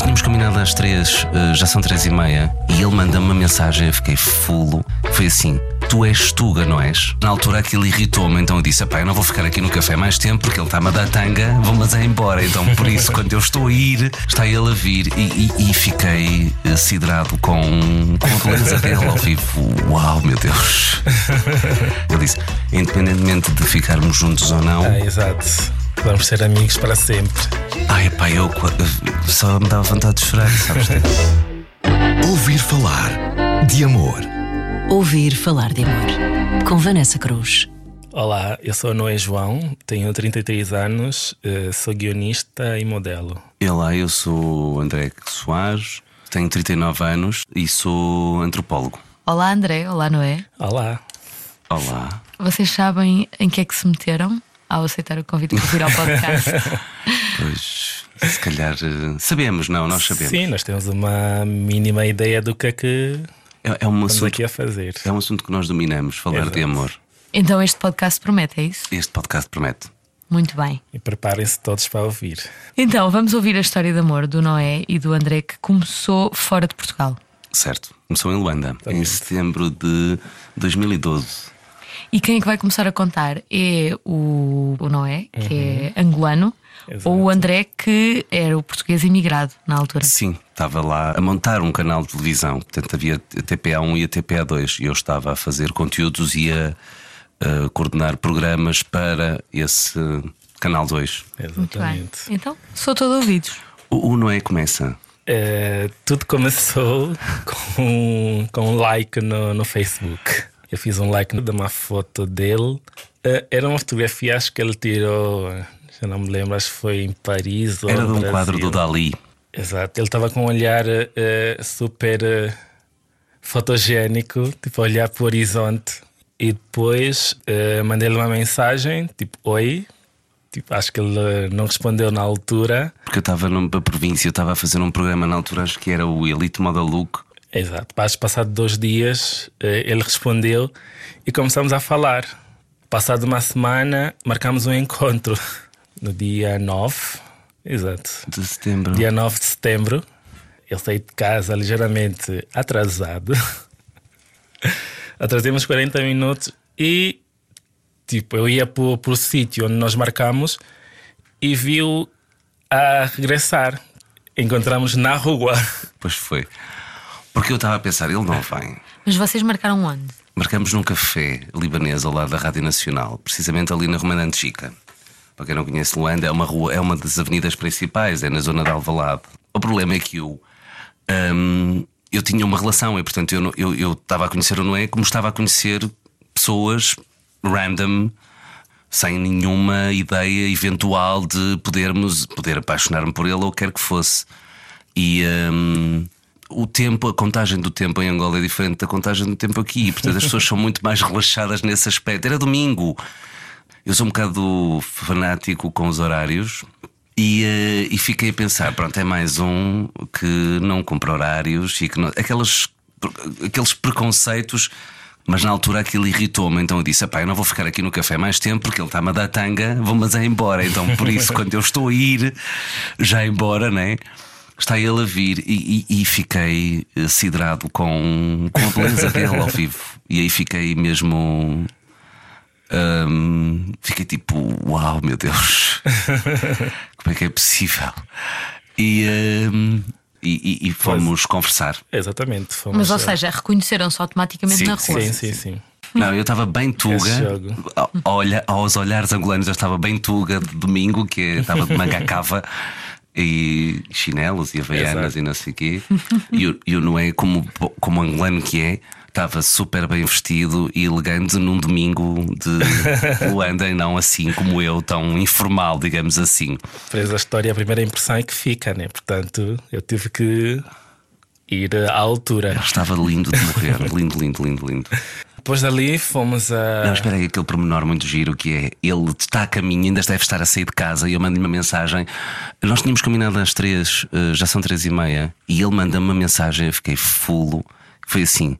Nós tínhamos combinado às três, eh, já são três e meia, e ele manda-me uma mensagem, eu fiquei fulo. Foi assim: Tu és Tuga, não és? Na altura aquilo irritou-me, então eu disse: Pá, eu não vou ficar aqui no café mais tempo porque ele está-me a dar tanga, vou-mas é embora. Então por isso, quando eu estou a ir, está ele a vir. E, e, e fiquei siderado com, com a beleza dele ao vivo. Uau, meu Deus! Ele disse: Independentemente de ficarmos juntos ou não. Ah, exato. Vamos ser amigos para sempre. Ai, pá, eu só me dava vontade de chorar, sabes? Ouvir falar de amor. Ouvir falar de amor. Com Vanessa Cruz. Olá, eu sou Noé João, tenho 33 anos, eh, sou guionista e modelo. Olá, eu sou André Soares, tenho 39 anos e sou antropólogo. Olá, André. Olá, Noé. Olá. Olá. Vocês sabem em que é que se meteram? ao aceitar o convite para vir ao podcast? pois, se calhar eh, sabemos, não, nós sabemos. Sim, nós temos uma mínima ideia do que é que é, é um assunto, aqui a fazer. É um assunto que nós dominamos, falar Exato. de amor. Então este podcast promete, é isso? Este podcast promete. Muito bem. E preparem-se todos para ouvir. Então, vamos ouvir a história de amor do Noé e do André que começou fora de Portugal. Certo, começou em Luanda, em setembro de 2012. E quem é que vai começar a contar é o, o Noé, que uhum. é angolano. Exato. Ou o André, que era o português imigrado na altura. Sim, estava lá a montar um canal de televisão. Portanto, havia a TPA1 e a TPA2. E eu estava a fazer conteúdos e a, a coordenar programas para esse canal 2. Exatamente. Então, sou todo ouvidos. O, o Noé começa. É, tudo começou com, com um like no, no Facebook. Eu fiz um like de uma foto dele. Uh, era uma fotografia, acho que ele tirou, já não me lembro, acho que foi em Paris. Era de um Brasil. quadro do Dali. Exato, ele estava com um olhar uh, super uh, fotogénico, tipo, olhar para o horizonte. E depois mandei-lhe uma mensagem, tipo, oi. Tipo, acho que ele não respondeu na altura. Porque eu estava numa província, eu estava a fazer um programa na altura, acho que era o Elite Model Look Exato. Passado dois dias, eh, ele respondeu e começamos a falar. Passado uma semana, marcamos um encontro no dia 9. Exato. De setembro. Dia 9 de setembro. Ele saiu de casa ligeiramente atrasado. Atrasemos 40 minutos e tipo, eu ia para o sítio onde nós marcamos e viu a regressar. Encontramos na rua. Pois foi. Porque eu estava a pensar, ele não vem. Mas vocês marcaram onde? Marcamos num café libanês ao lado da Rádio Nacional, precisamente ali na Romana Antiga. Para quem não conhece Luanda, é uma rua, é uma das avenidas principais, é na zona de Alvalade. O problema é que eu, hum, eu tinha uma relação e, portanto, eu, eu, eu estava a conhecer o Noé como estava a conhecer pessoas random, sem nenhuma ideia eventual de podermos poder apaixonar-me por ele ou quer que fosse. E. Hum, o tempo, a contagem do tempo em Angola é diferente da contagem do tempo aqui. Portanto, as pessoas são muito mais relaxadas nesse aspecto. Era domingo. Eu sou um bocado fanático com os horários. E, uh, e fiquei a pensar, pronto, é mais um que não compra horários e que não, aquelas, aqueles preconceitos, mas na altura aquilo irritou-me, então eu disse: eu não vou ficar aqui no café mais tempo porque ele está-me a dar tanga, vou-mas é embora. Então por isso, quando eu estou a ir, já embora, né? está ele a vir e, e, e fiquei eh, siderado com, com a beleza dele ao vivo. E aí fiquei mesmo. Um, fiquei tipo, uau, meu Deus, como é que é possível? E, um, e, e, fomos conversar. Exatamente. Fomos, Mas, ou seja, reconheceram-se automaticamente sim, na rua. Sim, sim, sim. Não, eu estava bem tuga. Olha, aos olhares angolanos eu estava bem tuga de domingo, que estava de manga cava e chinelos e havaianas e não sei o quê. E o, e o Noé, como, como angolano que é, estava super bem vestido e elegante num domingo de Luanda e não assim como eu, tão informal, digamos assim. Fez a história, a primeira impressão é que fica, né? Portanto, eu tive que ir à altura. Ele estava lindo de morrer, lindo, lindo, lindo, lindo. Depois dali fomos a. Não, espera aí, aquele pormenor muito giro que é ele está a caminho, ainda deve estar a sair de casa e eu mando-lhe uma mensagem. Nós tínhamos combinado às três, eh, já são três e meia, e ele manda-me uma mensagem, eu fiquei fulo. Foi assim: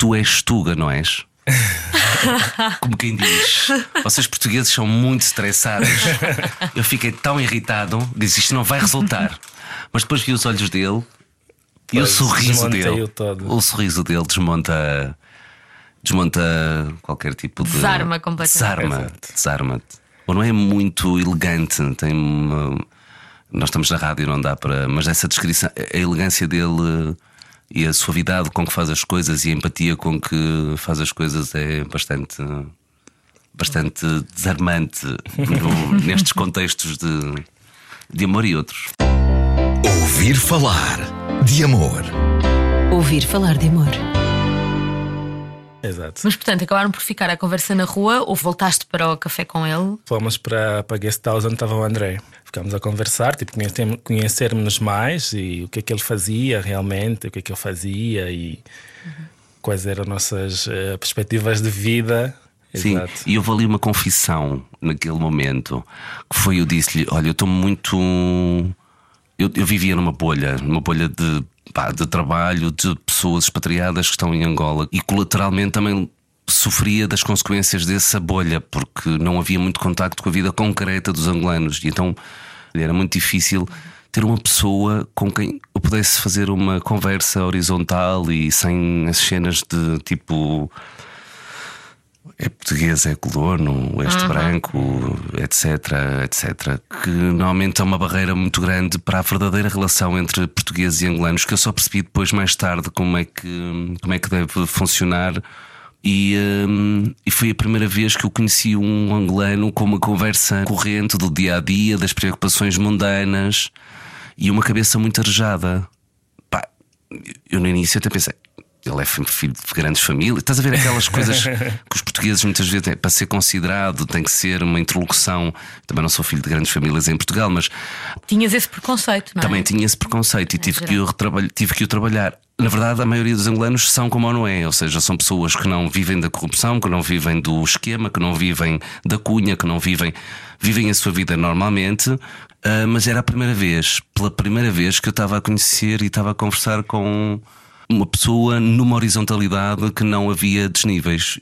Tu és Tuga, não és? Como quem diz, vocês portugueses são muito estressados. Eu fiquei tão irritado, disse isto não vai resultar. Mas depois vi os olhos dele e o Pois, sorriso desmontei-o dele. todo. O sorriso dele desmonta. Desmonta qualquer tipo de. Desarma completamente. Desarma. Desarma-te. Ou não é muito elegante, tem uma- Nós estamos na rádio, não dá para. Mas essa descrição, a elegância dele e a suavidade com que faz as coisas e a empatia com que faz as coisas é bastante. bastante desarmante no- nestes contextos de, de amor e outros. Ouvir falar de amor. Ouvir falar de amor. Exato. Mas portanto, acabaram por ficar a conversa na rua ou voltaste para o café com ele? Fomos para, para a guest house onde estava o André. Ficámos a conversar, tipo, conhecermos- conhecermos mais e o que é que ele fazia realmente, o que é que eu fazia e quais eram nossas eh, perspectivas de vida. Sim, Exato. e houve ali uma confissão naquele momento que foi: eu disse-lhe, olha, eu estou muito. Eu, eu vivia numa bolha, numa bolha de, pá, de trabalho, de pessoas expatriadas que estão em Angola e colateralmente também sofria das consequências dessa bolha, porque não havia muito contacto com a vida concreta dos angolanos. E então era muito difícil ter uma pessoa com quem eu pudesse fazer uma conversa horizontal e sem as cenas de tipo é português, é colono, este branco, etc, etc. Que normalmente é uma barreira muito grande para a verdadeira relação entre portugueses e angolanos, que eu só percebi depois mais tarde como é que, como é que deve funcionar. E, hum, e foi a primeira vez que eu conheci um angolano com uma conversa corrente do dia a dia, das preocupações mundanas e uma cabeça muito arejada. Pá, eu no início até pensei, ele é filho de grandes famílias. Estás a ver aquelas coisas que os portugueses muitas vezes têm, para ser considerado tem que ser uma interlocução. Também não sou filho de grandes famílias em Portugal, mas Tinhas esse preconceito, não é? também tinha esse preconceito e tive que, tive que o trabalhar. Na verdade, a maioria dos angolanos são como não é, ou seja, são pessoas que não vivem da corrupção, que não vivem do esquema, que não vivem da cunha, que não vivem, vivem a sua vida normalmente. ah, mas era a primeira vez, pela primeira vez que eu estava a conhecer e estava a conversar com uma pessoa numa horizontalidade que não havia desníveis.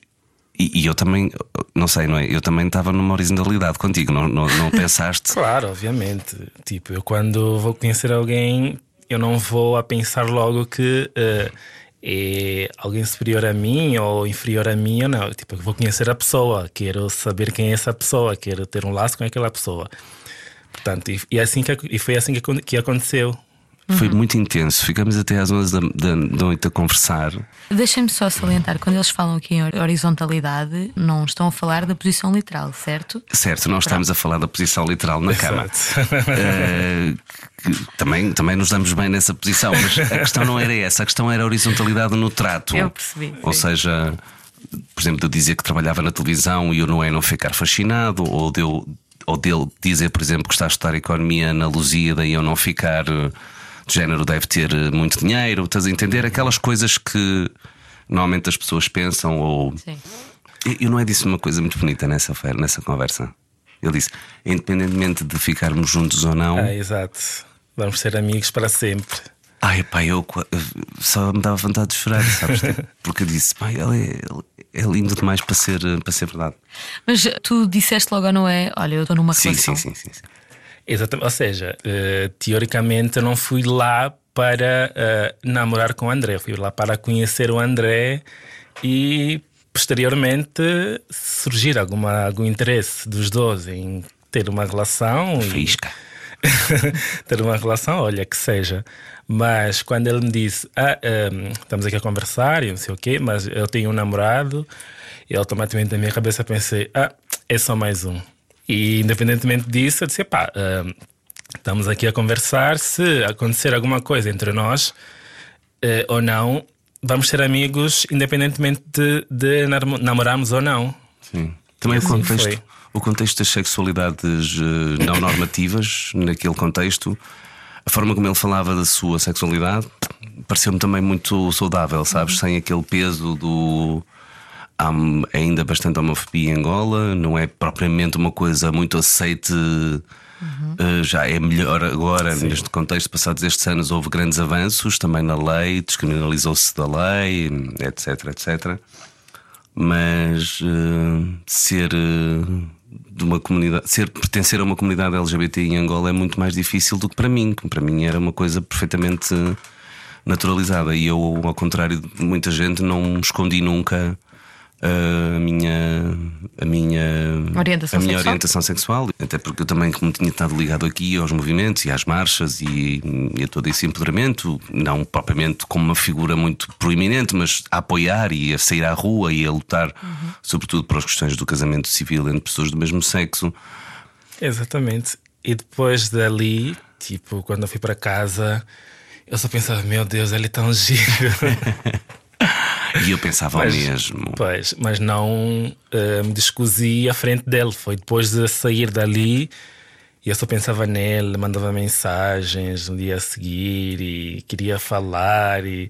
E, e eu também, não sei, não é? Eu também estava numa horizontalidade contigo, não, não, não pensaste? Claro, obviamente. Tipo, eu quando vou conhecer alguém, eu não vou a pensar logo que eh, é alguém superior a mim ou inferior a mim ou não. Tipo, eu vou conhecer a pessoa, quero saber quem é essa pessoa, quero ter um laço com aquela pessoa. Portanto, e, e, é assim que, e foi assim que, que aconteceu. Foi muito intenso. Ficamos até às 11 da, da noite a conversar. Deixem-me só salientar, quando eles falam aqui em horizontalidade, não estão a falar da posição literal, certo? Certo, não estamos a falar da posição literal na cama. Que também, também nos damos bem nessa posição, mas a questão não era essa, a questão era a horizontalidade no trato. Eu percebi, Ou sim. seja, por exemplo, de eu dizer que trabalhava na televisão e eu não é não ficar fascinado, ou de eu- ou dele dizer, por exemplo, que está a estudar economia na Lusíada e eu não ficar eh, de género deve ter eh, muito dinheiro, estás a entender? Aquelas coisas que normalmente as pessoas pensam ou. Sim. Eu, eu não é disse uma coisa muito bonita nessa, nessa conversa. Ele disse: independentemente de ficarmos juntos ou não, Ah, exato. Vamos ser amigos para sempre. ai pá, eu só me dava vontade de chorar, sabes? Porque eu disse: pai, ele é, ele é lindo demais para ser, para ser verdade. Mas tu disseste logo, não é? Olha, eu estou numa Sim, relação. sim, sim, sim, sim. Exatamente. Ou seja, eh, teoricamente eu não fui lá para eh, namorar com o André, eu fui lá para conhecer o André e posteriormente surgir alguma, algum interesse dos dois em ter uma relação. e- Fisca. ter uma relação, olha, que seja. Mas quando ele me disse, ah, ehm, estamos aqui a conversar e não sei o quê, mas eu tenho um namorado, e automaticamente na minha cabeça pensei, ah, é só mais um. E independentemente disso, eu disse, pá, ehm, estamos aqui a conversar, se acontecer alguma coisa entre nós eh, ou não, vamos ser amigos independentemente de, de nam- namorarmos ou não. Sim. Também o Assim contexto, foi. o contexto das sexualidades eh, não normativas, naquele contexto, a forma como ele falava da sua sexualidade pareceu-me também muito saudável, sabes? Sem aquele peso do. Há ainda bastante homofobia em Angola, não é propriamente uma coisa muito aceite. eh, já é melhor agora, neste contexto, passados estes anos, houve grandes avanços também na lei, descriminalizou-se da lei, etc, etc mas eh, ser eh, de uma comunidade, ser, pertencer a uma comunidade LGBT em Angola é muito mais difícil do que para mim, que para mim era uma coisa perfeitamente naturalizada. E eu, ao contrário de muita gente, não escondi nunca a minha, a minha, Orientação a minha sexual? orientação sexual, até porque eu também, como tinha estado ligado aqui aos movimentos e às marchas e, e a todo esse empoderamento, não propriamente como uma figura muito proeminente, mas a apoiar e a sair à rua e a lutar, sobretudo para as questões do casamento civil entre pessoas do mesmo sexo. Exatamente. E depois dali, tipo, quando eu fui para casa, eu só pensava, meu Deus, ele é tão giro. E eu pensava Mas- mesmo. Pois, mas não eh, me descosi à frente dele. Foi depois de sair dali e eu só pensava nele, mandava mensagens no dia a seguir e queria falar e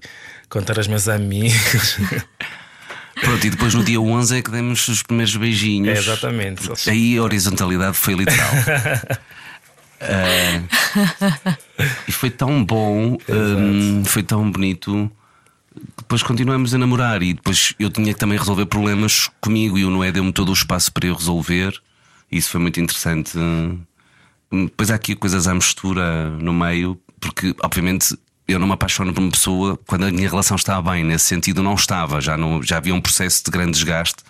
contar aos meus amigos. Pronto, e depois no dia 11 é que demos os primeiros beijinhos. É, exatamente. Aí a horizontalidade foi literal. Ah, e foi tão bom, hum, foi tão bonito. Depois continuamos a namorar e depois eu tinha que também resolver problemas comigo e o Noé deu-me todo o espaço para eu resolver. Isso foi muito interessante. Hum, Depois há aqui coisas à mistura no meio, porque obviamente eu não me apaixono por uma pessoa quando a minha relação está bem, nesse sentido não estava, já, não, já havia um processo de grande desgaste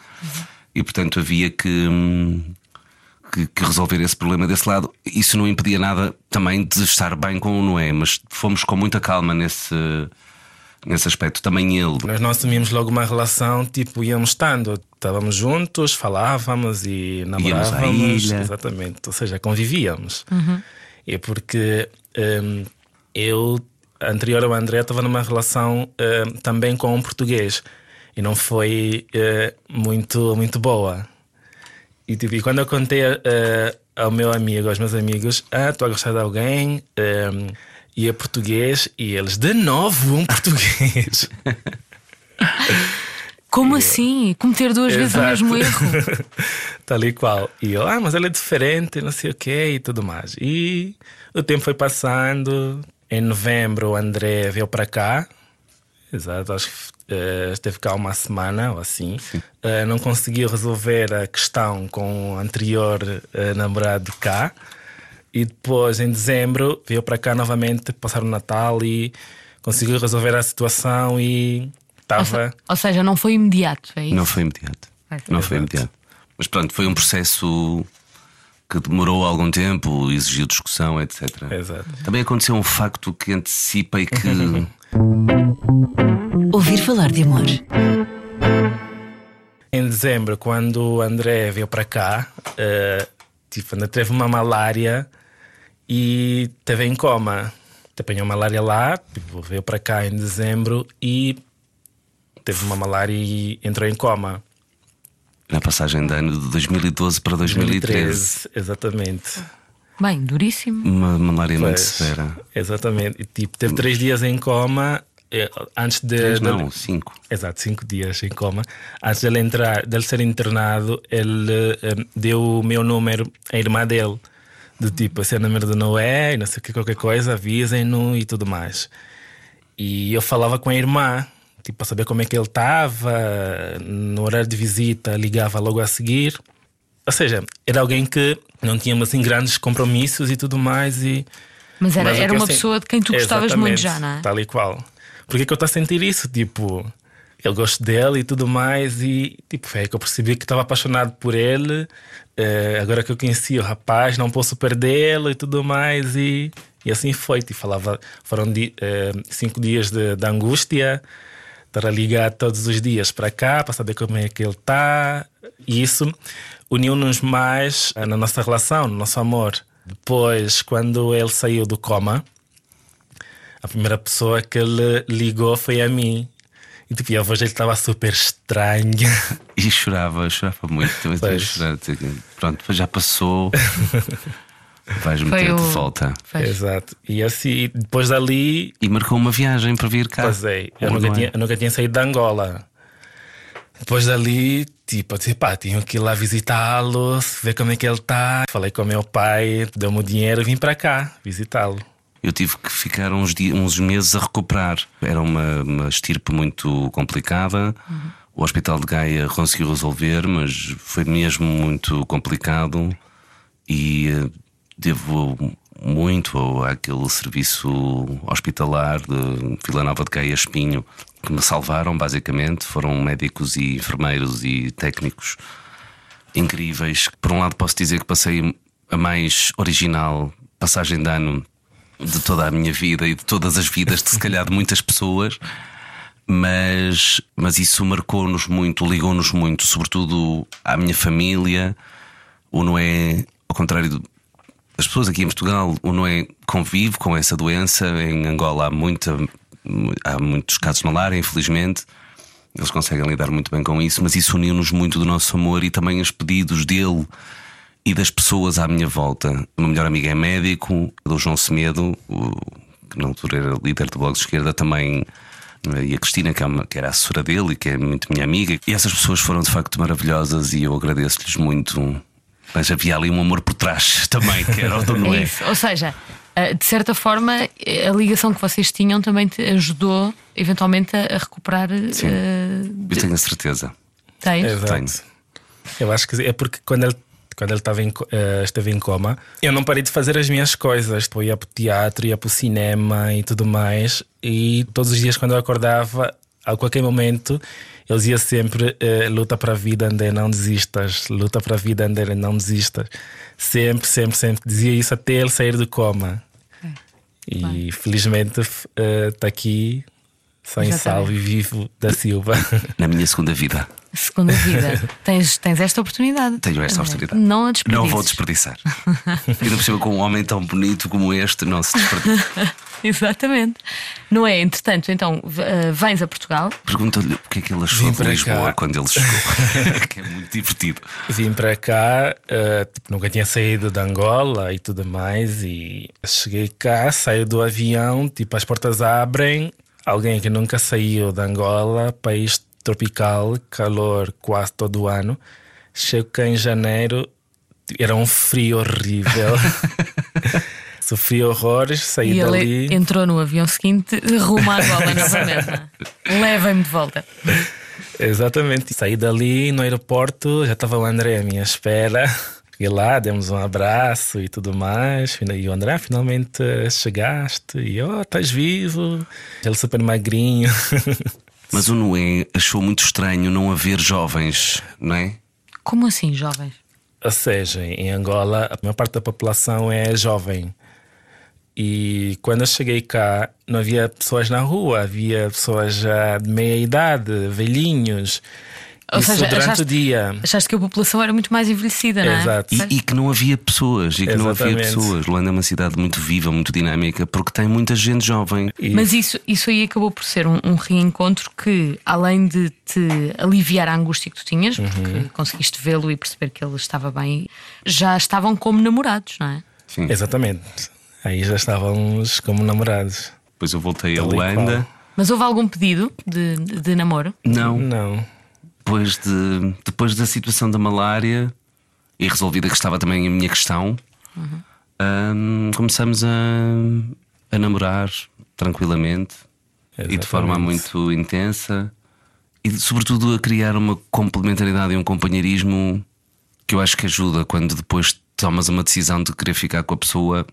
e portanto havia que, hum, que, que resolver esse problema desse lado. Isso não impedia nada também de estar bem com o Noé, mas fomos com muita calma nesse, nesse aspecto. Também ele. Nós não assumimos logo uma relação, tipo, íamos estando, estávamos juntos, falávamos e Íamos à namorávamos. ilha. Exatamente, ou seja, convivíamos. É porque hum, eu, anterior ao André, estava numa relação hum, também com um português e não foi eh, muito, muito boa. E, tipo, e quando eu contei eh, ao meu amigo, aos meus amigos, ah, estou a gostar de alguém hum, e é português, e eles, de novo, um português. Como assim? Cometer duas vezes o Exato. mesmo erro? Tal e qual. E eu, ah, mas ele é diferente, não sei o quê e tudo mais. E o tempo foi passando. Em novembro, o André veio para cá. Exato, acho que eh, esteve cá uma semana ou assim. Eh, não conseguiu resolver a questão com o anterior eh, namorado cá. E depois, em dezembro, veio para cá novamente passar o Natal e conseguiu resolver a situação e estava. Ou seja, não foi imediato, é isso? Não foi imediato. Não foi imediato. Mas pronto, foi um processo que demorou algum tempo, exigiu discussão, etc. Exato. Também aconteceu um facto que antecipa e que. Ouvir falar de amor. Em dezembro, quando o André veio para cá, eh, tipo, ainda teve uma malária e teve em coma. Apanhou malária lá, tipo, veio para cá em dezembro e teve uma malária e entrou em coma. na passagem de ano de 2012 para 2013. Exatamente. Bem, duríssimo. Uma malária muito Pois, severa. Exatamente. E, tipo, teve três dias em coma eh, antes de. Três, não, cinco. Exato, cinco dias em coma. Antes dele entrar, dele ser internado, ele eh, deu o meu número à irmã dele. Do tipo, é o número do Noé, e não sei o que, qualquer coisa, avisem-no e tudo mais. E eu falava com a irmã, tipo, para saber como é que ele estava. No horário de visita, ligava logo a seguir. Ou seja, era alguém que não tínhamos assim grandes compromissos e tudo mais. E Mas era, mas era uma sen- pessoa de quem tu gostavas muito já, não é? Tal e qual. Por que que eu estou a sentir isso? Tipo, eu gosto dele e tudo mais, e tipo, foi aí que eu percebi que estava apaixonado por ele. Eh, agora que eu conheci o rapaz, não posso perdê-lo e tudo mais, e, e assim foi. Tipo, falava, foram di- eh, cinco dias de, de angústia, estar a ligar todos os dias para cá para saber como é que ele está, e isso uniu-nos mais eh, na nossa relação, no nosso amor. Depois, quando ele saiu do coma, a primeira pessoa que ele ligou foi a mim. E tipo, a voz dele estava super estranha. E chorava, chorava muito. Também estava a Pois. chorar. Pronto, já passou. Vais-me Foi ter de volta. Exato. E assim, depois dali, E marcou uma viagem para vir cá. pois é, eu nunca é? tinha, eu nunca tinha saído de Angola. Depois dali, tipo, eu disse, pá, tinha que ir lá visitá-lo, ver como é que ele está. Falei com o meu pai, deu-me o dinheiro e vim para cá visitá-lo. Eu tive que ficar uns, dias, uns meses a recuperar. Era uma, uma estirpe muito complicada. o Hospital de Gaia conseguiu resolver, mas foi mesmo muito complicado e eh, devo muito àquele serviço hospitalar de Vila Nova de Gaia Espinho que me salvaram, basicamente. Foram médicos e enfermeiros e técnicos incríveis. Por um lado, posso dizer que passei a mais original passagem de ano de toda a minha vida e de todas as vidas, de se calhar de muitas pessoas. Mas, mas isso marcou-nos muito, ligou-nos muito, sobretudo à minha família. O Noé, ao contrário das pessoas aqui em Portugal, o Noé convive com essa doença. Em Angola há, muita, há muitos casos de malária, infelizmente. Eles conseguem lidar muito bem com isso, mas isso uniu-nos muito do nosso amor e também os pedidos dele e das pessoas à minha volta. O meu melhor amigo é médico, do João Semedo, o, que na altura era líder do Bloco de Esquerda, também. E a Cristina, que, é uma, que era assessora dele e que é muito minha amiga. E essas pessoas foram de facto maravilhosas e eu agradeço-lhes muito. Mas havia ali um amor por trás também, que era o do Noé. É isso. Ou seja, eh, de certa forma, a ligação que vocês tinham também te ajudou eventualmente a recuperar. Sim. uh, Eu tenho a certeza. Tens? Exato. Eu acho que é porque quando ele quando ele estava em, uh, esteve em coma, eu não parei de fazer as minhas coisas. Tipo, ia para o teatro, ia para o cinema e tudo mais. E todos os dias, quando eu acordava, a qualquer momento, ele dizia sempre: uh, luta para a vida, André, não desistas. Luta para a vida, André, não desistas. Sempre, sempre, sempre. Dizia isso até ele sair do coma. E Bem. felizmente está aqui, sem Exatamente. salvo e vivo da Silva. Na minha segunda vida. Segunda vida. tens, tens esta oportunidade. Tenho esta oportunidade. Não a. Não vou desperdiçar. Ainda por cima, com um homem tão bonito como este, não se desperdiça. Exatamente. Não é? Entretanto, então, eh, vens a Portugal. Pergunta-lhe o que é que ele achou Vim de para Lisboa cá. quando ele chegou. que é muito divertido. Vim para cá, eh, tipo, nunca tinha saído de Angola e tudo mais. E cheguei cá, saio do avião, tipo, as portas abrem. Alguém que nunca saiu de Angola, país tropical, calor quase todo o ano. Chego cá em janeiro, era um frio horrível. Sofri horrores, saí E dali. ele entrou no avião seguinte rumo à Angola novamente. é? Levem-me de volta. Exatamente. Saí dali no aeroporto, já estava o André à minha espera. Cheguei lá, demos um abraço e tudo mais. E o André, finalmente chegaste. E oh, estás vivo. Ele super magrinho. Mas o Noé achou muito estranho não haver jovens, não é? Como assim, jovens? Ou seja, em Angola, a maior parte da população é jovem. E quando eu cheguei cá, não havia pessoas na rua, havia pessoas já de meia idade, velhinhos. Ou Isso seja, durante achaste- o dia. Achaste que a população era muito mais envelhecida, não é? Exato. E, e que não havia pessoas, e que não havia pessoas. Luanda é uma cidade muito viva, muito dinâmica, porque tem muita gente jovem. E- Mas isso, isso aí acabou por ser um, um reencontro que, além de te aliviar a angústia que tu tinhas, porque conseguiste vê-lo e perceber que ele estava bem, já estavam como namorados, não é? Sim. Exatamente. Aí já estávamos como namorados. Depois eu voltei a Tal Luanda. Mas houve algum pedido de, de, de namoro? Não, Não. Depois, de, depois da situação da malária e resolvida que estava também a minha questão, hum, começamos a, a namorar tranquilamente e de forma Exatamente. muito intensa e sobretudo a criar uma complementaridade e um companheirismo que eu acho que ajuda quando depois tomas uma decisão de querer ficar com a pessoa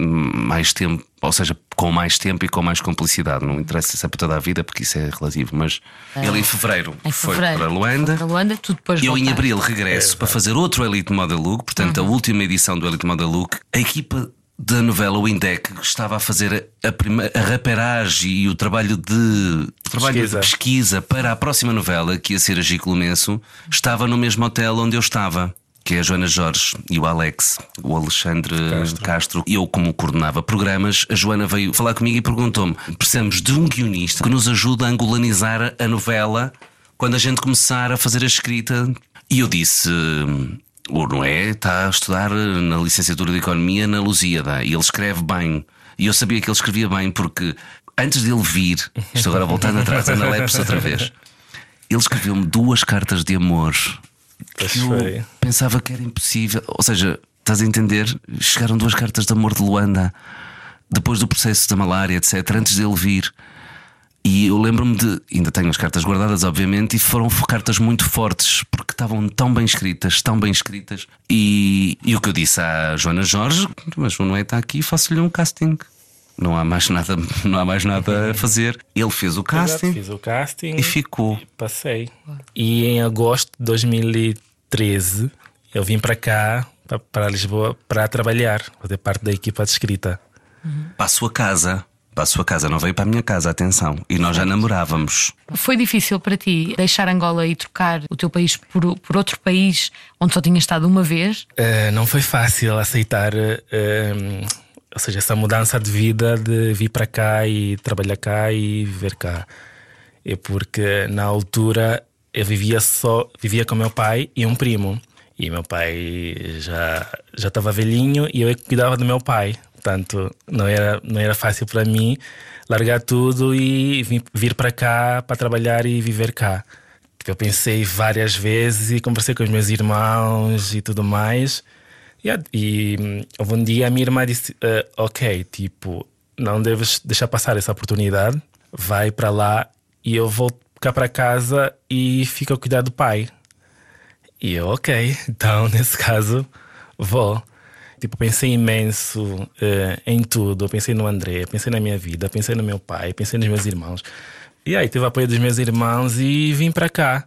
mais tempo, ou seja, com mais tempo e com mais complicidade. Não interessa se é para toda a vida, porque isso é relativo, mas ele em fevereiro, Em foi fevereiro. para Luanda. Foi para Luanda, tu depois Eu em abril regresso para fazer outro Elite Model Look, portanto, a última edição do Elite Model Look. A equipa da novela O Indec estava a fazer a, prima- a raperagem e o trabalho de o trabalho Pesquisa. de pesquisa para a próxima novela, que ia ser a Gico Lourenço, estava no mesmo hotel onde eu estava. Que é a Joana Jorge e o Alex, o Alexandre Castro. Eu, como coordenava programas, a Joana veio falar comigo e perguntou-me: precisamos de um guionista que nos ajude a angolanizar a novela quando a gente começar a fazer a escrita. E eu disse: o Noé está a estudar na licenciatura de Economia na Lusíada e ele escreve bem. E eu sabia que ele escrevia bem porque antes dele vir, estou agora voltando atrás, Ana Lepes outra vez, ele escreveu-me duas cartas de amor. Pois que eu foi. pensava que era impossível. Ou seja, estás a entender? Chegaram duas cartas de amor de Luanda depois do processo da malária, etc., antes dele vir. E eu lembro-me de. Ainda tenho as cartas guardadas, obviamente, e foram cartas muito fortes, porque estavam tão bem escritas, tão bem escritas. E, e o que eu disse à Joana Jorge, mas o Noé está aqui, faço-lhe um casting. Não há mais nada, não há mais nada a fazer. Ele fez o casting Exato, Fiz o casting e ficou. Passei. E em agosto de 2013 eu vim para cá, pa- para Lisboa, para trabalhar, fazer parte da equipa de escrita. Para a sua casa. Para a sua casa, não veio para a minha casa, atenção. E nós já namorávamos. Foi difícil para ti deixar Angola e trocar o teu país por, por outro país onde só tinhas estado uma vez? Eh, não foi fácil aceitar, eh, ou seja, essa mudança de vida de vir para cá e trabalhar cá e viver cá. É porque na altura eu vivia só, vivia com meu pai e um primo. E meu pai já já estava velhinho e eu cuidava do meu pai. Portanto, não era não era fácil para mim largar tudo e vir, para cá para trabalhar e viver cá. Eu pensei várias vezes e conversei com os meus irmãos e tudo mais. A- e hum, houve um dia a minha irmã disse: "Ah, Ok, tipo, não deves deixar passar essa oportunidade, vai para lá e eu vou cá para casa e fico a cuidar do pai. E eu, ok, então nesse caso vou. Tipo, pensei imenso eh, em tudo. Pensei no André, pensei na minha vida, pensei no meu pai, pensei nos meus irmãos. E aí tive o apoio dos meus irmãos e vim para cá.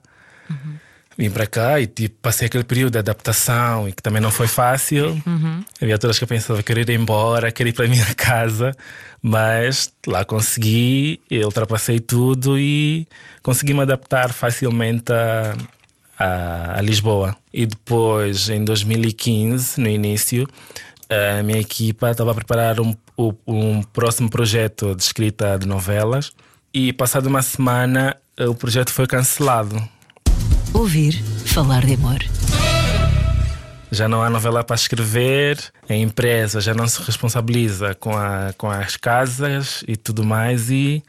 Vim para cá e tipo, passei aquele período de adaptação e que também não foi fácil. Havia alturas que eu pensava que queria ir embora, queria ir para a minha casa, mas lá consegui, eu ultrapassei tudo e consegui me adaptar facilmente a, a, a Lisboa. E depois, em 2015, no início, a minha equipa estava a preparar um, um, um próximo projeto de escrita de novelas e, passado uma semana, o projeto foi cancelado. Ouvir falar de amor. Já não há novela para escrever, a empresa já não se responsabiliza com, a, com as casas e tudo mais. E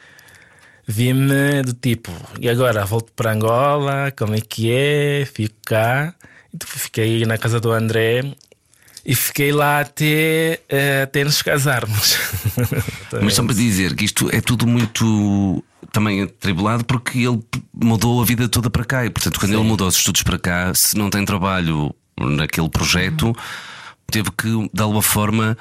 vi-me do tipo, e agora volto para Angola, como é que é? Fico cá. Fiquei na casa do André e fiquei lá até, eh, até nos casarmos. Mas só para dizer que isto é tudo muito também atribulado porque ele mudou a vida toda para cá e, portanto, quando ele mudou os estudos para cá, se não tem trabalho naquele projeto, teve que, de alguma forma,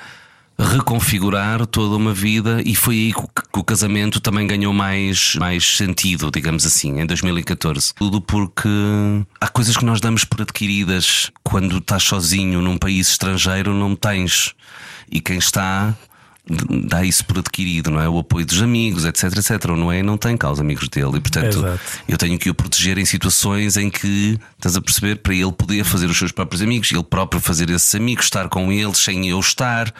reconfigurar toda uma vida e foi aí que o, que o casamento também ganhou mais, mais sentido, digamos assim, em 2014. Tudo porque há coisas que nós damos por adquiridas quando estás sozinho num país estrangeiro, não tens. E quem está dá isso por adquirido, não é? O apoio dos amigos, etc, etc. O Noé não tem cá os amigos dele e, portanto, Exato. eu tenho que o proteger em situações em que estás a perceber para ele poder fazer os seus próprios amigos, ele próprio fazer esses amigos, estar com eles sem eu estar,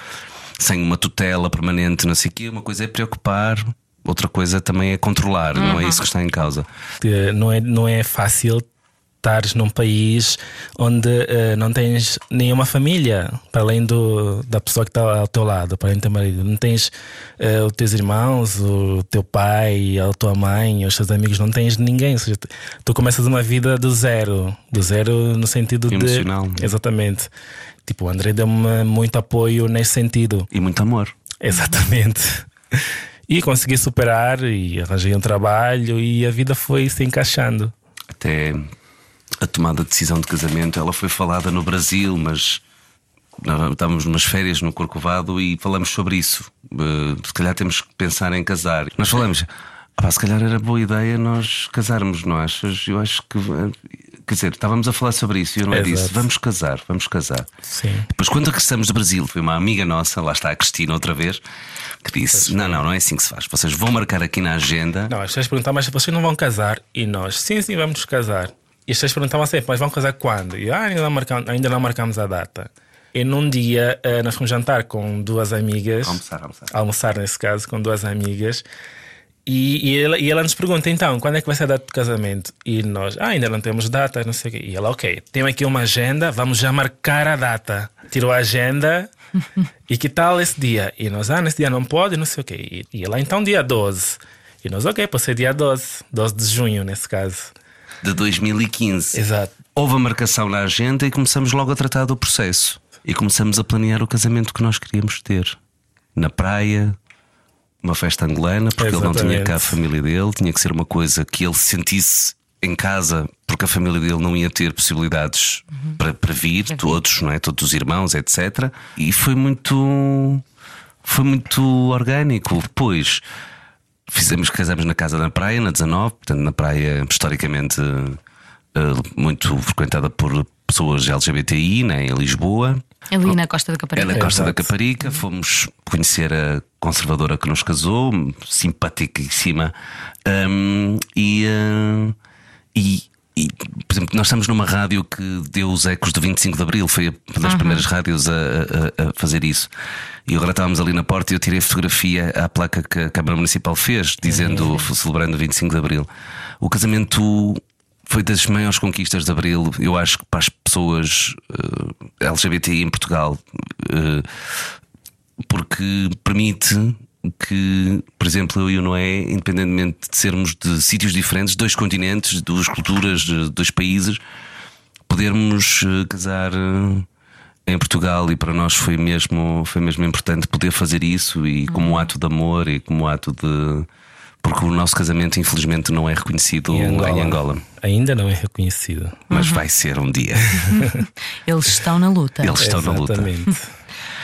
sem uma tutela permanente, não sei o quê. Uma coisa é preocupar, outra coisa também é controlar, não é isso que está em causa. Eh, não é, não é fácil estares num país onde eh, não tens nenhuma família para além do, da pessoa que está ao teu lado, para além do teu marido. Não tens eh, os teus irmãos, o teu pai, a tua mãe, os teus amigos, não tens ninguém. Seja, tu- começas uma vida do zero, do zero no sentido Emocional, de. Exatamente. Tipo, o André deu-me muito apoio nesse sentido. E muito amor. Exatamente. E consegui superar e arranjei um trabalho e a vida foi se encaixando. Até a tomada de decisão de casamento, ela foi falada no Brasil, mas estávamos numas férias no Corcovado e falamos sobre isso. Eh, se calhar temos que pensar em casar. Nós falamos, ah, pá, se calhar era boa ideia nós casarmos, não achas? Eu acho que. Quer dizer, estávamos a falar sobre isso e eu não Exato. disse, vamos casar, vamos casar. Sim. Depois, quando regressamos do Brasil, foi uma amiga nossa, lá está a Cristina outra vez, que disse: Não, não, não é assim que se faz. Vocês vão marcar aqui na agenda. Não, as pessoas perguntavam, mas vocês não vão casar? E nós, sim, sim, vamos casar. E as pessoas perguntavam sempre, mas vão casar quando? E eu, ah, ainda não marcamos, ainda não marcamos a data. E num dia eh, nós fomos jantar com duas amigas. Almoçar, almoçar. Almoçar, nesse caso, com duas amigas. E, e, ela, e ela nos pergunta então, quando é que vai ser a data de casamento? E nós, ah, ainda não temos data, não sei o quê. E ela, ok, tem aqui uma agenda, vamos já marcar a data. Tirou a agenda e que tal esse dia? E nós, ah, nesse dia não pode, não sei o quê. E, e ela, então, dia 12. E nós, ok, pode ser dia 12, 12 de junho, nesse caso. De 2015. Exato. Houve a marcação na agenda e começamos logo a tratar do processo. E começamos a planear o casamento que nós queríamos ter. Na praia, uma festa angolana, porque ele não tinha Exatamente. cá a família dele, tinha que ser uma coisa que ele sentisse em casa, porque a família dele não ia ter possibilidades para, para vir, todos, não é? Todos os irmãos, etc. E foi muito. Foi muito orgânico. Depois fizemos, casamos na casa da praia, na 19, portanto, na praia historicamente eh, muito frequentada por pessoas LGBTI, né, em Lisboa. Ali na Costa da É Caparica. na Costa da. Caparica, fomos conhecer a conservadora que nos casou, simpaticíssima. Um, e, uh, e, e, por exemplo, nós estamos numa rádio que deu os ecos do 25 de Abril, foi uma das primeiras rádios a, a- a fazer isso. E agora estávamos ali na porta e eu tirei a fotografia à placa que a Câmara Municipal fez, dizendo, celebrando o 25 de Abril. O casamento foi das maiores conquistas de Abril, eu acho que para as pessoas eh, LGBTI em Portugal, eh, porque permite que, por exemplo, eu e o Noé, independentemente de sermos de sítios diferentes, dois continentes, duas culturas, de dois países, podermos eh, casar eh, em Portugal e para nós foi mesmo, foi mesmo importante poder fazer isso e como um ato de amor e como um ato de. Porque o nosso casamento, infelizmente, não é reconhecido em Angola. Ainda não é reconhecido. Mas vai ser um dia. Eles estão na luta. Eles estão na luta.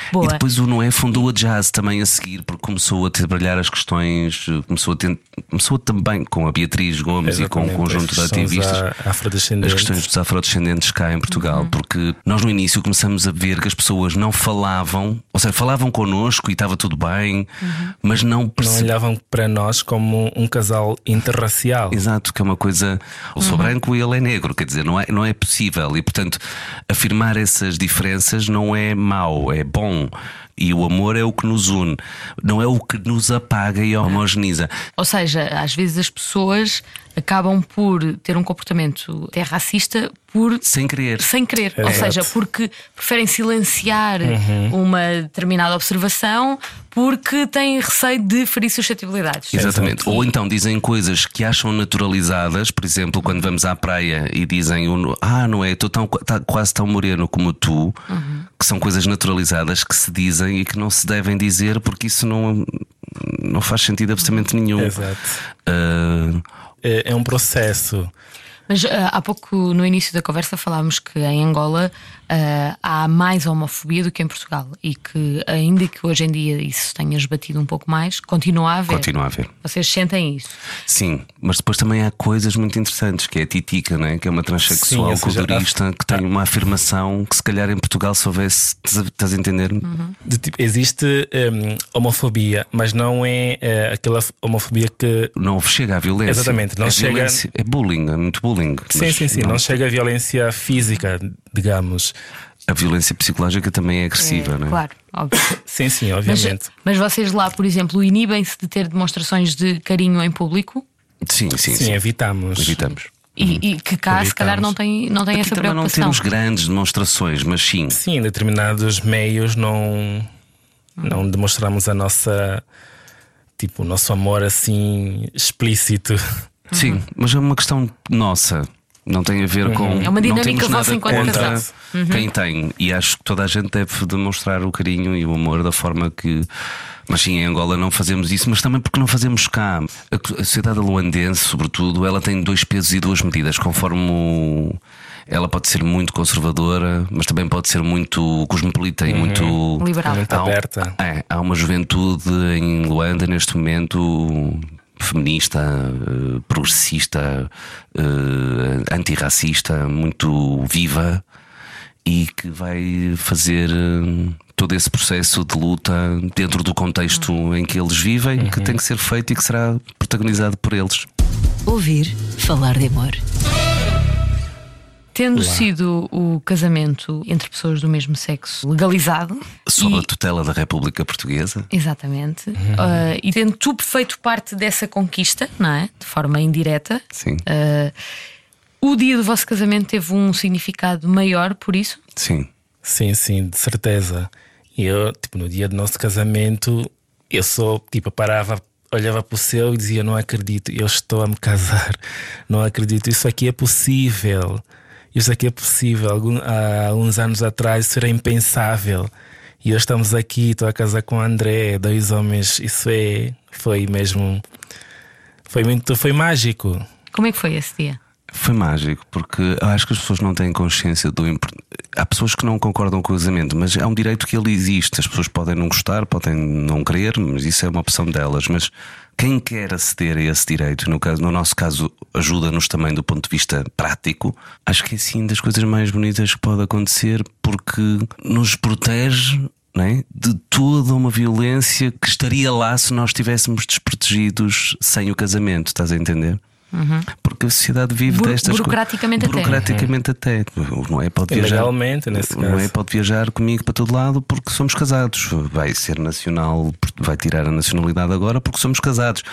Exatamente. Boa. E depois o Noé fundou a Jazz também a seguir, porque começou a trabalhar as questões, começou, a começou também com a Beatriz Gomes e com um Exatamente, conjunto de ativistas. As questões dos afrodescendentes cá em Portugal, porque nós no início começamos a ver que as pessoas não falavam, ou seja, falavam connosco e estava tudo bem, mas não Não percebiam. olhavam para nós como um casal interracial. Exato, que é uma coisa. Eu sou branco e ele é negro, quer dizer, não é, não é possível. E portanto, afirmar essas diferenças não é mau, é bom. E o amor é o que nos une, não é o que nos apaga e homogeneiza. Ou seja, às vezes as pessoas acabam por ter um comportamento até racista por Sem querer. sem querer, ou seja, porque preferem silenciar Uhum. uma determinada observação porque têm receio de ferir suscetibilidades. Exatamente. Exato. Ou então dizem coisas que acham naturalizadas, por exemplo, quando vamos à praia e dizem Ah, não é? Estou tão, tá quase tão moreno como tu, que são coisas naturalizadas que se dizem e que não se devem dizer porque isso não, não faz sentido absolutamente nenhum. Exato. Ah, É, é um processo. Mas ah, há pouco no início da conversa falámos que em Angola ah, há mais homofobia do que em Portugal e que, ainda que hoje em dia isso tenha esbatido um pouco mais, continua a haver. continua a haver. Vocês sentem isso? Sim, mas depois também há coisas muito interessantes, que é a Titica, né? que é uma transexual Sim, já- culturista que tem uma afirmação que se calhar em Portugal se houvesse, estás a entender? De tipo, existe hum, homofobia, mas não é eh, aquela homofobia que. Não chega à violência. Exatamente, não é chega- violência, É bullying, é muito bullying. Sim, mas sim, sim. Não, chega a violência física, digamos. A violência psicológica também é agressiva, não é? Claro, óbvio. Sim, sim, Mas, obviamente. mas vocês lá, por exemplo, inibem-se de ter demonstrações de carinho em público Sim, sim, sim, sim. evitamos. Evitamos. e, e que cá, se calhar, não tem, não tem Aqui essa também não preocupação. temos grandes demonstrações, mas sim. Sim, em determinados meios não, não demonstramos a nossa. Tipo, o nosso amor assim explícito. Sim, mas é uma questão nossa. Não tem a ver com. É uma dinâmica vossa enquanto casal. quem tem. E acho que toda a gente deve demonstrar o carinho e o amor da forma que. Mas sim, em Angola não fazemos isso, mas também porque não fazemos cá. A sociedade luandense, sobretudo, ela tem dois pesos e duas medidas, conforme o- ela pode ser muito conservadora, mas também pode ser muito cosmopolita e muito Liberal. Muito Há aberta. é, há uma juventude em Luanda neste momento feminista, eh, progressista, eh, antirracista, muito viva e que vai fazer eh, todo esse processo de luta dentro do contexto em que eles vivem, que tem que ser feito e que será protagonizado por eles. Ouvir falar de amor. Tendo sido o casamento entre pessoas do mesmo sexo legalizado. Sob e- a tutela da República Portuguesa. Exatamente. Ah, e tendo tu feito parte dessa conquista, não é? De forma indireta, Sim, ah, o dia do vosso casamento teve um significado maior por isso? sim. Sim, sim, de certeza. E eu, tipo, no dia do nosso casamento, eu só, tipo, parava, olhava para o céu e dizia: Não acredito, eu estou a me casar. Não acredito, isso aqui é possível. Isso aqui é possível. Algum, há uns anos atrás isso era impensável. E hoje estamos aqui, estou a casar com o André, dois homens. Isso é, foi mesmo, foi muito, foi mágico. Como é que foi esse dia? Foi mágico, porque eu acho que as pessoas não têm consciência do. Há pessoas que não concordam com o casamento, mas é um direito que ele existe. As pessoas podem não gostar, podem não querer, mas isso é uma opção delas. Mas quem quer aceder a esse direito, no, caso, no nosso caso, ajuda-nos também do ponto de vista prático, acho que é sim das coisas mais bonitas que pode acontecer, porque nos protege. é? De toda uma violência que estaria lá se nós estivéssemos desprotegidos sem o casamento, estás a entender? Porque a sociedade vive Buro- destas co- burocraticamente até. burocraticamente até. Não é pode viajar. Legalmente, nesse Não é caso. pode viajar comigo para todo lado porque somos casados. Vai ser nacional, vai tirar a nacionalidade agora porque somos casados.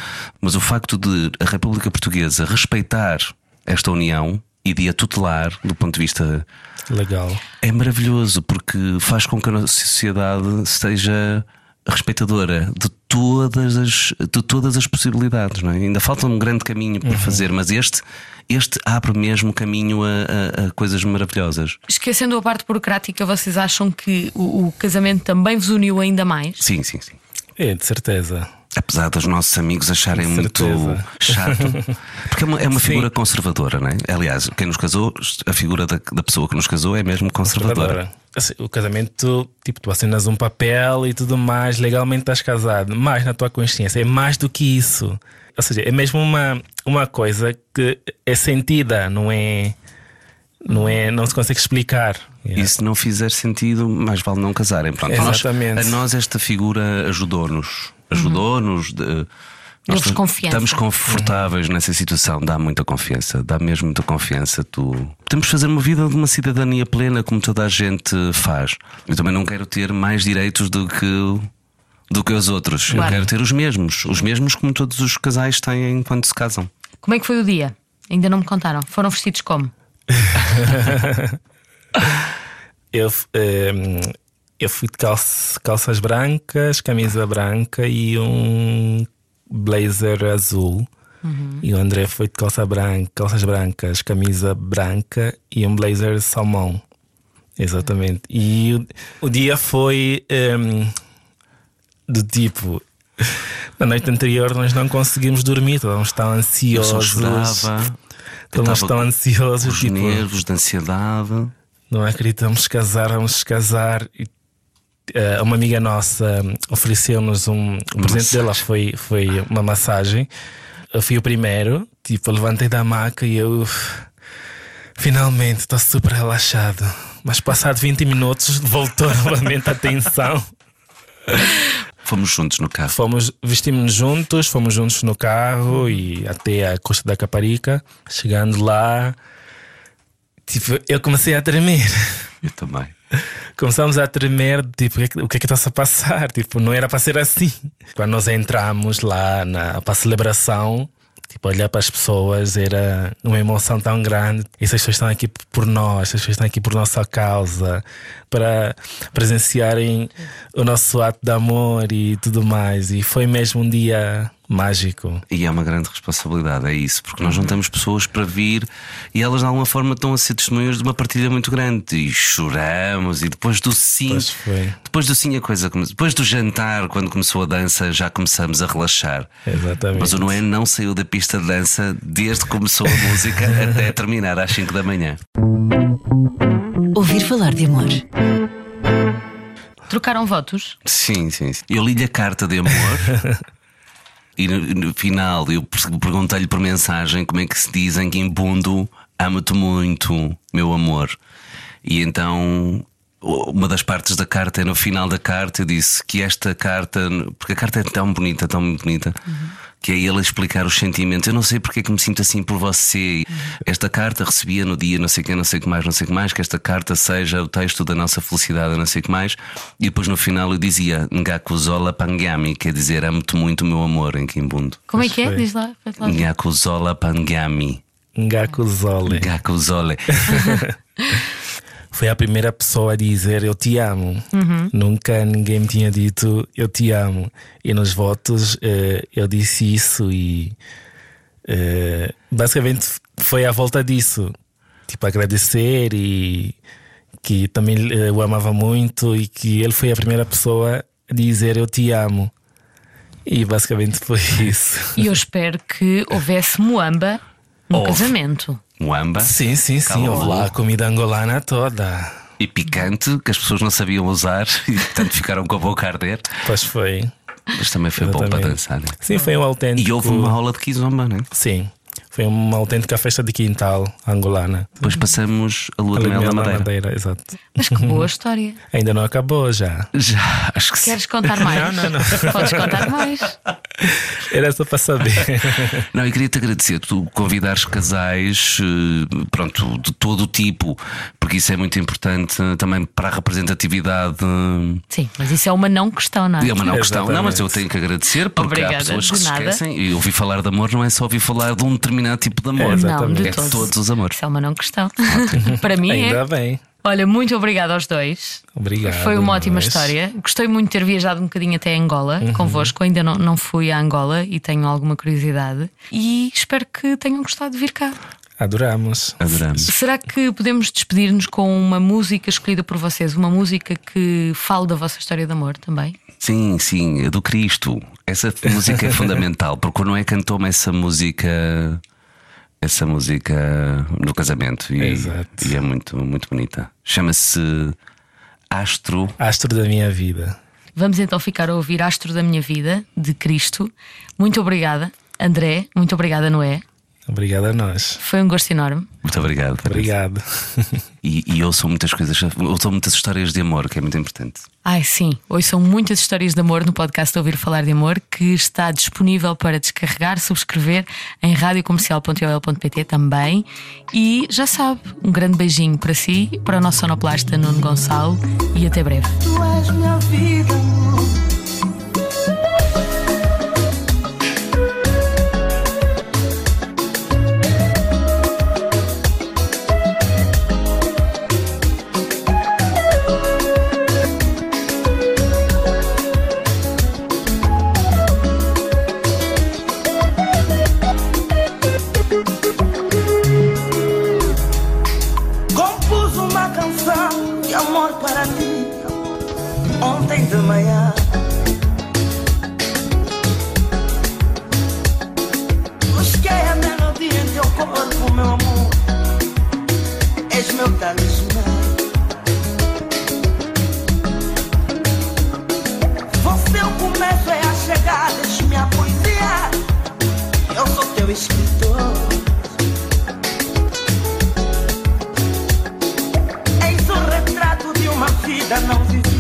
Mas o facto de a República Portuguesa respeitar esta união e de a tutelar do ponto de vista Legal. é maravilhoso porque faz com que a nossa sociedade seja respeitadora de todas as, de todas as possibilidades. Não é? Ainda falta um grande caminho por fazer, mas este, este abre mesmo caminho a, a- a coisas maravilhosas. Esquecendo a parte burocrática, vocês acham que o, o casamento também vos uniu ainda mais? Sim, sim, sim. É, de certeza. Apesar dos nossos amigos acharem muito chato, porque é uma, é uma figura conservadora, não é? Aliás, quem nos casou, a figura da, da pessoa que nos casou é mesmo conservadora. Agora, assim, o casamento, tipo, tu assinas um papel e tudo mais, legalmente estás casado, mas na tua consciência é mais do que isso. Ou seja, é mesmo uma, uma coisa que é sentida, não é. Não, é, não se consegue explicar. Yeah. E se não fizer sentido, mais vale não casarem. Pronto, nós- Exatamente. a nós esta figura ajudou-nos. Ajudou-nos. de- nós. Estamos confortáveis nessa situação, dá muita confiança, dá mesmo muita confiança. Tu podemos fazer uma vida de uma cidadania plena como toda a gente faz. Eu também não quero ter mais direitos do que do que os outros. Claro. Eu quero ter os mesmos, os mesmos como todos os casais têm quando se casam. Como é que foi o dia? Ainda não me contaram. Foram vestidos como? Eu, ehm, eu fui de calça- calças brancas, camisa branca e um blazer azul. E o André foi de calça branca, calças brancas, camisa branca e um blazer salmão. Exatamente. E o, o dia foi ehm, do tipo. Na noite anterior nós não conseguimos dormir, estávamos tão Eu só ansiosos. chorava. eu Estávamos tão ansiosos, Os tipo, nervos de ansiedade. não acreditamos casar, vamos casar. E, eh, uma amiga nossa ofereceu-nos um. O presente dela foi, foi uma massagem. Eu fui o primeiro, tipo, levantei da maca e eu. Finalmente, estou super relaxado. Mas passado 20 minutos voltou novamente a tensão. Fomos juntos no carro. Fomos, vestimos-nos juntos, fomos juntos no carro e até a Costa da Caparica. Chegando lá, tipo, eu comecei a tremer. Eu também. Começamos a tremer, tipo, o que é que- que é a passar? Tipo, não era para ser assim. Quando nós entramos lá na, para a celebração, tipo, olhar para as pessoas era uma emoção tão grande. Essas pessoas estão aqui por nós, essas pessoas estão aqui por nossa causa, para presenciarem o nosso ato de amor e tudo mais. E foi mesmo um dia mágico. E é uma grande responsabilidade, é isso, porque nós juntamos pessoas para vir e elas de alguma forma estão a ser testemunhas de uma partilha muito grande. E choramos, e depois do sim, depois do sim a coisa depois do jantar, quando começou a dança, já começamos a relaxar. Exatamente. Mas o Noé não saiu da pista de dança desde que começou a música até terminar às 5 da manhã. Ouvir falar de amor. Trocaram votos? Sim, sim. sim. Eu li-lhe a carta de amor. E no, no final eu per- perguntei-lhe por mensagem como é que se diz em Quimbundo amo-te muito, meu amor. E então uma das partes da carta é no final da carta eu disse que esta carta, porque a carta é tão bonita, tão bonita, que é ele a explicar os sentimentos. Eu não sei porque é que me sinto assim por você. Esta carta recebia no dia não sei o que, não sei o que mais, não sei o que mais, que esta carta seja o texto da nossa felicidade, não sei o que mais. E depois no final eu dizia Ngakuzola Pangami, quer dizer amo-te muito, meu amor, em Kimbundo. Como é que é? Diz lá. faz lá. Ngakuzola Pangami. Ngaku Zole. Ngakuzole. Foi a primeira pessoa a dizer eu te amo. Nunca ninguém me tinha dito eu te amo. E nos votos eh, eu disse isso e eh, basicamente foi à volta disso. Tipo, agradecer e que também eh, o amava muito e que ele foi a primeira pessoa a dizer eu te amo. E basicamente foi isso. E eu espero que houvesse muamba no Houve. casamento. Muamba Sim, sim, sim. Houve lá a comida angolana toda. e picante que as pessoas não sabiam usar e portanto ficaram com a boca a arder. Pois foi. Mas também foi bom para Exatamente. dançar. né? Sim, foi um autêntico. E houve uma aula de kizomba, né? Sim, foi uma autêntica festa de quintal angolana. Depois passamos a lua de mel na Madeira. exato. Mas que boa história. Ainda não acabou já. Já, acho que sim. Queres contar mais? Não, não, não. Podes contar mais. Era só para saber. Não, eu queria te agradecer tu convidares casais, eh, pronto, de todo o tipo, porque isso é muito importante também para a representatividade. Sim, mas isso é uma não questão, não é? É uma não questão. Não, mas eu Exatamente. tenho que agradecer porque há Obrigada, pessoas que se esquecem. E ouvir falar de amor não é só ouvir falar de um determinado tipo de amor. Não, de é todos. todos os amores. Isso é uma não questão. Para mim é. Ainda bem. Olha, muito obrigada aos dois. Obrigado. Foi uma ótima mas- história. Gostei muito de ter viajado um bocadinho até Angola Uhum. convosco. Ainda não, não fui a Angola e tenho alguma curiosidade. E espero que tenham gostado de vir cá. Adoramos. Adoramos. Será que podemos despedir-nos com uma música escolhida por vocês? Uma música que fale da vossa história de amor também? Sim, sim, do Cristo. Essa música é fundamental, porque não é cantou-me essa música. Essa música no casamento e, Exato. e é muito, muito bonita. Chama-se Astro. Astro da minha vida. Vamos então ficar a ouvir Astro da Minha Vida, de Cristo. Muito obrigada, André. Muito obrigada, Noé. Obrigado a nós. Foi um gosto enorme. Muito obrigado. Obrigado. E, e ouçam muitas coisas, ouçam muitas histórias de amor, que é muito importante. Ai, sim, hoje são muitas histórias de amor no podcast Ouvir Falar de Amor, que está disponível para descarregar, subscrever em radiocomercial.ol.pt também. E já sabe, um grande beijinho para si, para o nosso sonoplasta Nuno Gonçalo e até breve. Tu és minha vida, amor. Eu sou teu escritor. Eis o retrato de uma vida não vivida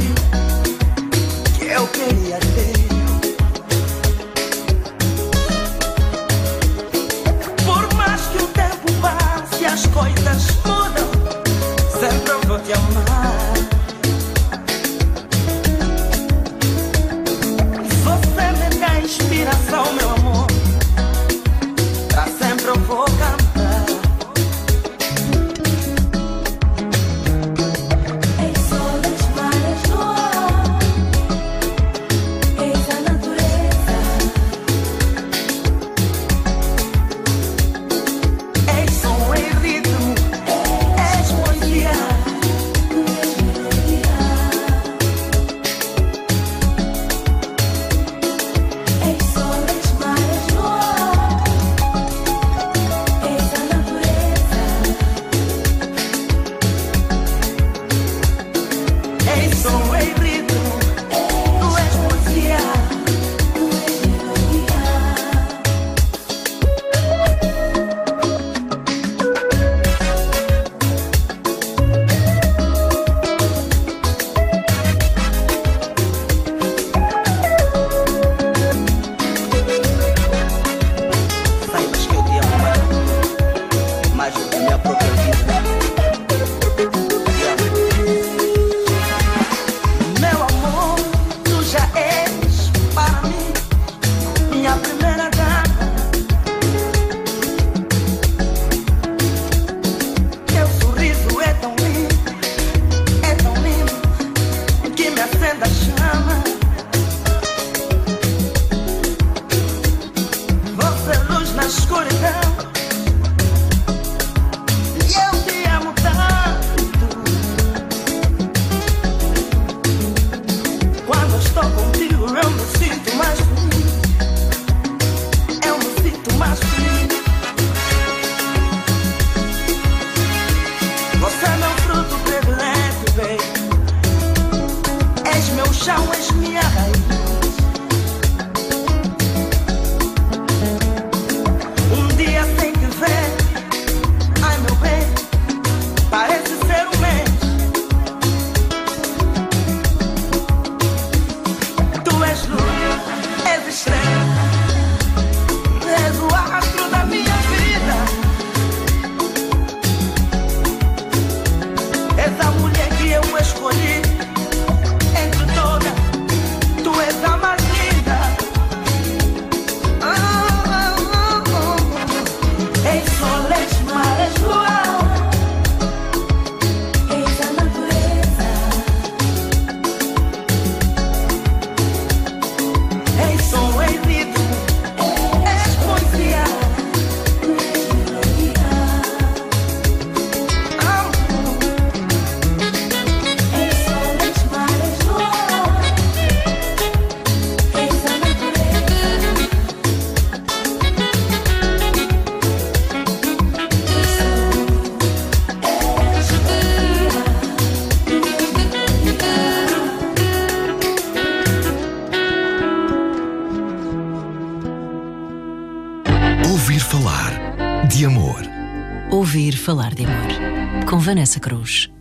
Vanessa Cruz.